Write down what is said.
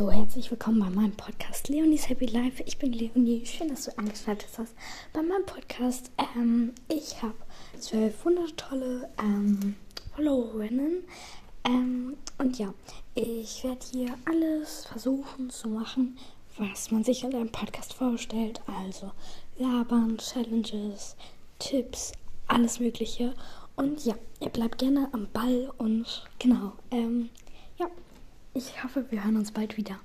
Hallo, herzlich willkommen bei meinem Podcast Leonie's Happy Life. Ich bin Leonie. Schön, dass du eingeschaltet hast bei meinem Podcast. Ähm, ich habe zwölf wundertolle ähm, Followerinnen. Ähm, und ja, ich werde hier alles versuchen zu machen, was man sich in einem Podcast vorstellt. Also labern, Challenges, Tipps, alles Mögliche. Und ja, ihr bleibt gerne am Ball und genau. Ähm, ich hoffe, wir hören uns bald wieder.